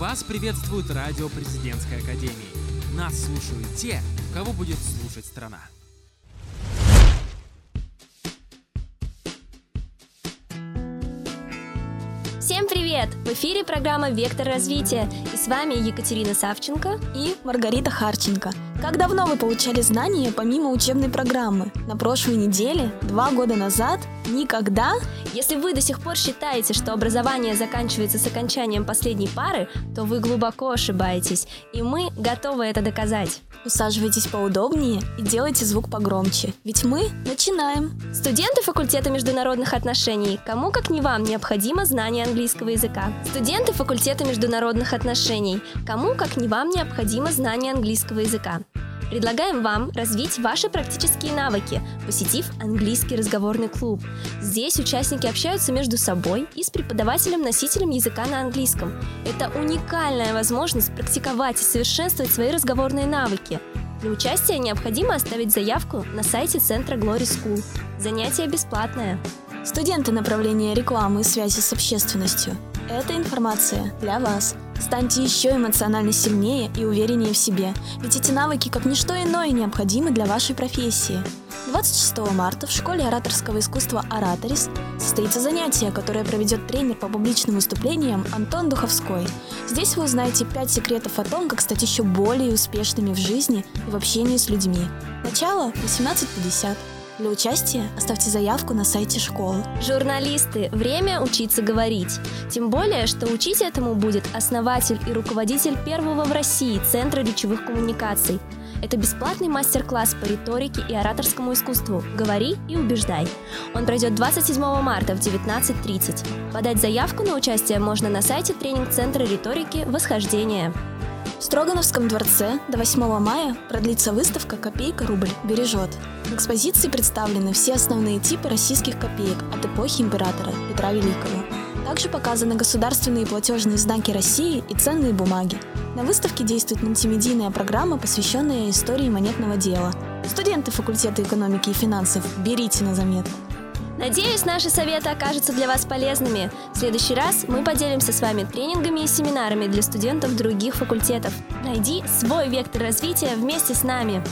Вас приветствует радио Президентской Академии. Нас слушают те, кого будет слушать страна. Всем привет! В эфире программа «Вектор развития» и с вами Екатерина Савченко и Маргарита Харченко. Как давно вы получали знания помимо учебной программы? На прошлой неделе? Два года назад? Никогда? Если вы до сих пор считаете, что образование заканчивается с окончанием последней пары, то вы глубоко ошибаетесь, и мы готовы это доказать. Усаживайтесь поудобнее и делайте звук погромче, ведь мы начинаем. Студенты факультета международных отношений, кому как не вам необходимо знание английского языка. Студенты факультета международных отношений, кому как не вам необходимо знание английского языка. Предлагаем вам развить ваши практические навыки, посетив английский разговорный клуб. Здесь участники общаются между собой и с преподавателем-носителем языка на английском. Это уникальная возможность практиковать и совершенствовать свои разговорные навыки. Для участия необходимо оставить заявку на сайте центра Glory School. Занятие бесплатное. Студенты направления рекламы и связи с общественностью. Эта информация для вас – Станьте еще эмоционально сильнее и увереннее в себе, ведь эти навыки как ничто иное необходимы для вашей профессии. 26 марта в школе ораторского искусства «Ораторис» состоится занятие, которое проведет тренер по публичным выступлениям Антон Духовской. Здесь вы узнаете 5 секретов о том, как стать еще более успешными в жизни и в общении с людьми. Начало 18.50. Для участия оставьте заявку на сайте школы. Журналисты, время учиться говорить. Тем более, что учить этому будет основатель и руководитель первого в России Центра речевых коммуникаций. Это бесплатный мастер-класс по риторике и ораторскому искусству «Говори и убеждай». Он пройдет 27 марта в 19.30. Подать заявку на участие можно на сайте тренинг-центра риторики «Восхождение». В Строгановском дворце до 8 мая продлится выставка «Копейка рубль бережет». В экспозиции представлены все основные типы российских копеек от эпохи императора Петра Великого. Также показаны государственные платежные знаки России и ценные бумаги. На выставке действует мультимедийная программа, посвященная истории монетного дела. Студенты факультета экономики и финансов, берите на заметку. Надеюсь, наши советы окажутся для вас полезными. В следующий раз мы поделимся с вами тренингами и семинарами для студентов других факультетов. Найди свой вектор развития вместе с нами.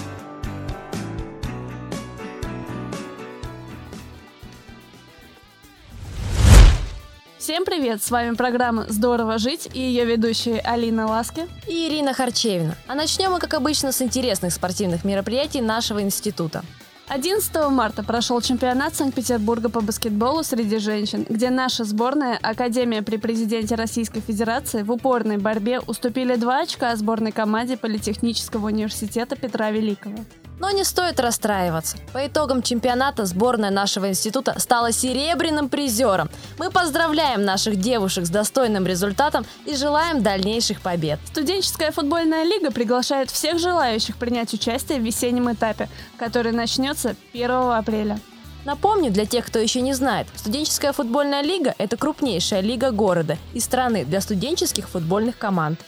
Всем привет! С вами программа «Здорово жить» и ее ведущие Алина Ласки и Ирина Харчевина. А начнем мы, как обычно, с интересных спортивных мероприятий нашего института. 11 марта прошел чемпионат Санкт-Петербурга по баскетболу среди женщин, где наша сборная Академия при президенте Российской Федерации в упорной борьбе уступили два очка сборной команде Политехнического университета Петра Великого. Но не стоит расстраиваться. По итогам чемпионата сборная нашего института стала серебряным призером. Мы поздравляем наших девушек с достойным результатом и желаем дальнейших побед. Студенческая футбольная лига приглашает всех желающих принять участие в весеннем этапе, который начнется 1 апреля. Напомню, для тех, кто еще не знает, студенческая футбольная лига – это крупнейшая лига города и страны для студенческих футбольных команд.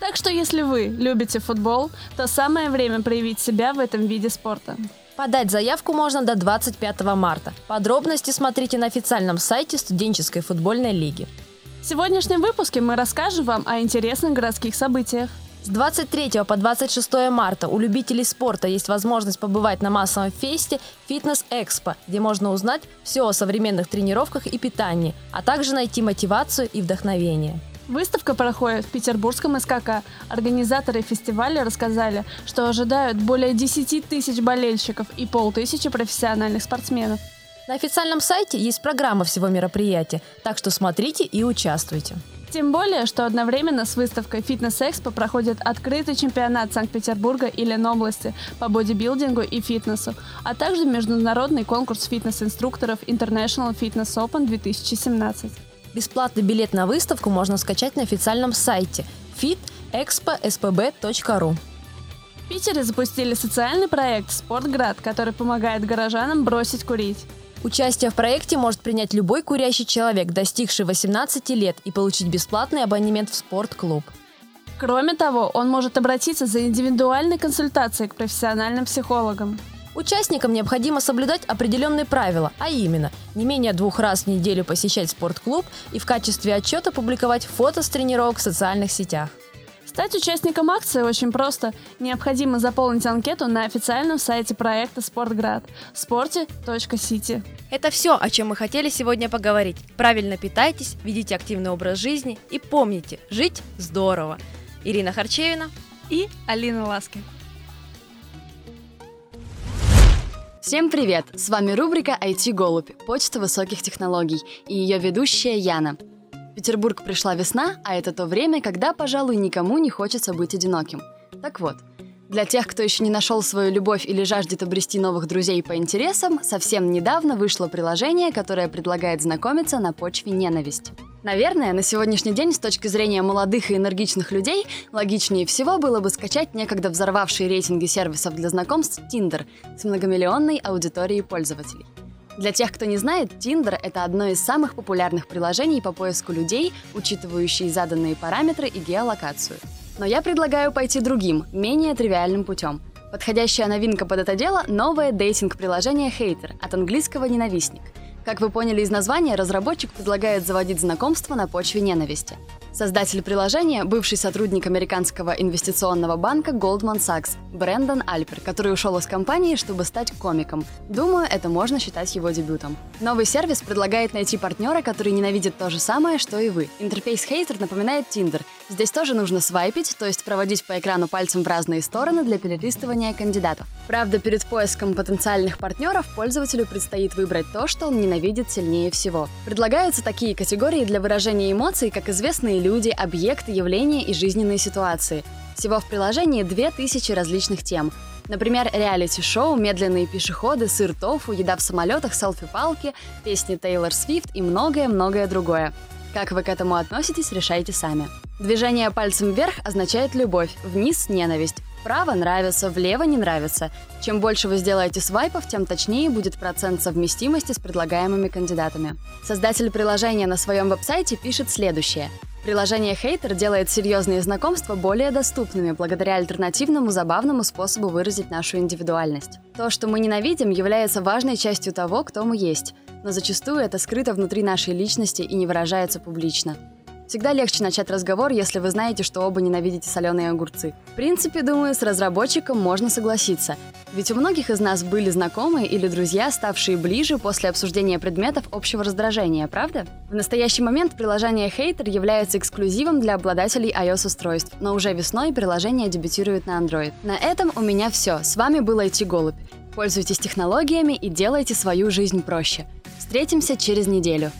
Так что если вы любите футбол, то самое время проявить себя в этом виде спорта. Подать заявку можно до 25 марта. Подробности смотрите на официальном сайте студенческой футбольной лиги. В сегодняшнем выпуске мы расскажем вам о интересных городских событиях. С 23 по 26 марта у любителей спорта есть возможность побывать на массовом фесте «Фитнес Экспо», где можно узнать все о современных тренировках и питании, а также найти мотивацию и вдохновение. Выставка проходит в Петербургском СКК. Организаторы фестиваля рассказали, что ожидают более 10 тысяч болельщиков и полтысячи профессиональных спортсменов. На официальном сайте есть программа всего мероприятия, так что смотрите и участвуйте. Тем более, что одновременно с выставкой «Фитнес-экспо» проходит открытый чемпионат Санкт-Петербурга и Ленобласти по бодибилдингу и фитнесу, а также международный конкурс фитнес-инструкторов International Fitness Open 2017. Бесплатный билет на выставку можно скачать на официальном сайте fit.expo.spb.ru. В Питере запустили социальный проект «Спортград», который помогает горожанам бросить курить. Участие в проекте может принять любой курящий человек, достигший 18 лет, и получить бесплатный абонемент в спортклуб. Кроме того, он может обратиться за индивидуальной консультацией к профессиональным психологам. Участникам необходимо соблюдать определенные правила, а именно не менее двух раз в неделю посещать спортклуб и в качестве отчета публиковать фото с тренировок в социальных сетях. Стать участником акции очень просто. Необходимо заполнить анкету на официальном сайте проекта «Спортград» sporty.city. Это все, о чем мы хотели сегодня поговорить. Правильно питайтесь, ведите активный образ жизни и помните, жить здорово. Ирина Харчевина и Алина Ласки. Всем привет! С вами рубрика IT Голубь, почта высоких технологий, и ее ведущая Яна. В Петербург пришла весна, а это то время, когда, пожалуй, никому не хочется быть одиноким. Так вот, для тех, кто еще не нашел свою любовь или жаждет обрести новых друзей по интересам, совсем недавно вышло приложение, которое предлагает знакомиться на почве ненависти. Наверное, на сегодняшний день с точки зрения молодых и энергичных людей логичнее всего было бы скачать некогда взорвавшие рейтинги сервисов для знакомств Tinder с многомиллионной аудиторией пользователей. Для тех, кто не знает, Tinder — это одно из самых популярных приложений по поиску людей, учитывающие заданные параметры и геолокацию. Но я предлагаю пойти другим, менее тривиальным путем. Подходящая новинка под это дело — новое дейтинг-приложение Hater от английского «ненавистник». Как вы поняли из названия, разработчик предлагает заводить знакомства на почве ненависти. Создатель приложения – бывший сотрудник американского инвестиционного банка Goldman Sachs Брэндон Альпер, который ушел из компании, чтобы стать комиком. Думаю, это можно считать его дебютом. Новый сервис предлагает найти партнера, который ненавидит то же самое, что и вы. Интерфейс Hater напоминает Tinder. Здесь тоже нужно свайпить, то есть проводить по экрану пальцем в разные стороны для перелистывания кандидатов. Правда, перед поиском потенциальных партнеров пользователю предстоит выбрать то, что он ненавидит сильнее всего. Предлагаются такие категории для выражения эмоций, как известные люди, объекты, явления и жизненные ситуации. Всего в приложении 2000 различных тем. Например, реалити-шоу, медленные пешеходы, сыр тофу, еда в самолетах, селфи-палки, песни Тейлор Свифт и многое-многое другое. Как вы к этому относитесь, решайте сами. Движение пальцем вверх означает любовь, вниз – ненависть. Вправо нравится, влево не нравится. Чем больше вы сделаете свайпов, тем точнее будет процент совместимости с предлагаемыми кандидатами. Создатель приложения на своем веб-сайте пишет следующее. Приложение Hater делает серьезные знакомства более доступными благодаря альтернативному забавному способу выразить нашу индивидуальность. То, что мы ненавидим, является важной частью того, кто мы есть, но зачастую это скрыто внутри нашей личности и не выражается публично. Всегда легче начать разговор, если вы знаете, что оба ненавидите соленые огурцы. В принципе, думаю, с разработчиком можно согласиться. Ведь у многих из нас были знакомые или друзья, ставшие ближе после обсуждения предметов общего раздражения, правда? В настоящий момент приложение Hater является эксклюзивом для обладателей iOS-устройств, но уже весной приложение дебютирует на Android. На этом у меня все. С вами был IT-голубь. Пользуйтесь технологиями и делайте свою жизнь проще. Встретимся через неделю.